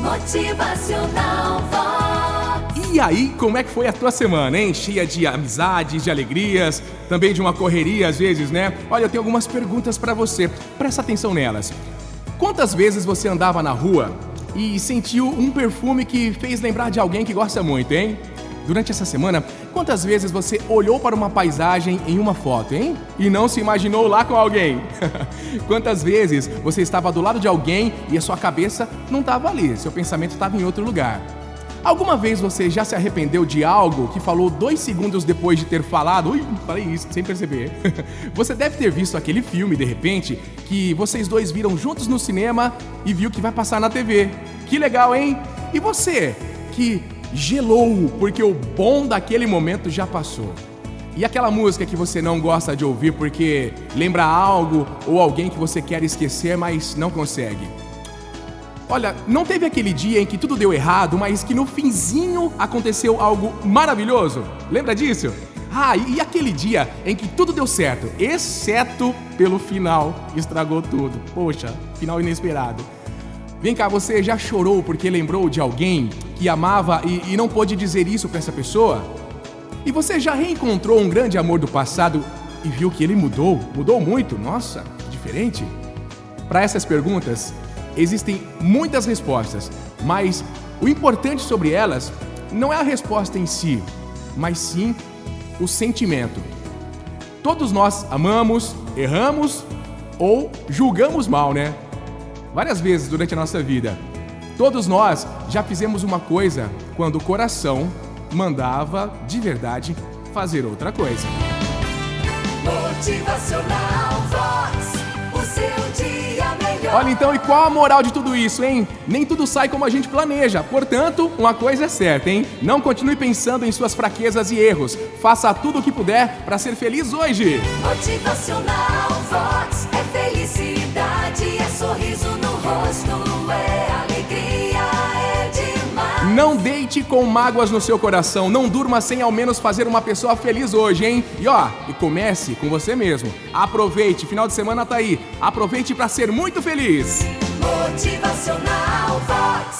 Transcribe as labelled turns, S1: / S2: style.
S1: Motivacional Vox.
S2: E aí, como é que foi a tua semana, hein? Cheia de amizades, de alegrias, também de uma correria às vezes, né? Olha, eu tenho algumas perguntas pra você. Presta atenção nelas. Quantas vezes você andava na rua e sentiu um perfume que fez lembrar de alguém que gosta muito, hein? Durante essa semana, quantas vezes você olhou para uma paisagem em uma foto, hein? E não se imaginou lá com alguém? quantas vezes você estava do lado de alguém e a sua cabeça não estava ali, seu pensamento estava em outro lugar? Alguma vez você já se arrependeu de algo que falou dois segundos depois de ter falado? Ui, falei isso sem perceber. você deve ter visto aquele filme, de repente, que vocês dois viram juntos no cinema e viu que vai passar na TV. Que legal, hein? E você, que gelou porque o bom daquele momento já passou. E aquela música que você não gosta de ouvir porque lembra algo ou alguém que você quer esquecer, mas não consegue. Olha, não teve aquele dia em que tudo deu errado, mas que no finzinho aconteceu algo maravilhoso? Lembra disso? Ah, e aquele dia em que tudo deu certo, exceto pelo final, estragou tudo. Poxa, final inesperado. Vem cá, você já chorou porque lembrou de alguém que amava e, e não pôde dizer isso para essa pessoa? E você já reencontrou um grande amor do passado e viu que ele mudou? Mudou muito? Nossa, diferente? Para essas perguntas, Existem muitas respostas, mas o importante sobre elas não é a resposta em si, mas sim o sentimento. Todos nós amamos, erramos ou julgamos mal, né? Várias vezes durante a nossa vida. Todos nós já fizemos uma coisa quando o coração mandava de verdade fazer outra coisa.
S1: Motivacional Vox. O seu dia melhor.
S2: Olha então, e qual a moral de tudo isso, hein? Nem tudo sai como a gente planeja. Portanto, uma coisa é certa, hein? Não continue pensando em suas fraquezas e erros. Faça tudo o que puder para ser feliz hoje.
S1: Motivacional Vox.
S2: Não deite com mágoas no seu coração. Não durma sem ao menos fazer uma pessoa feliz hoje, hein? E ó, e comece com você mesmo. Aproveite, final de semana tá aí. Aproveite para ser muito feliz.
S1: Motivacional Vox.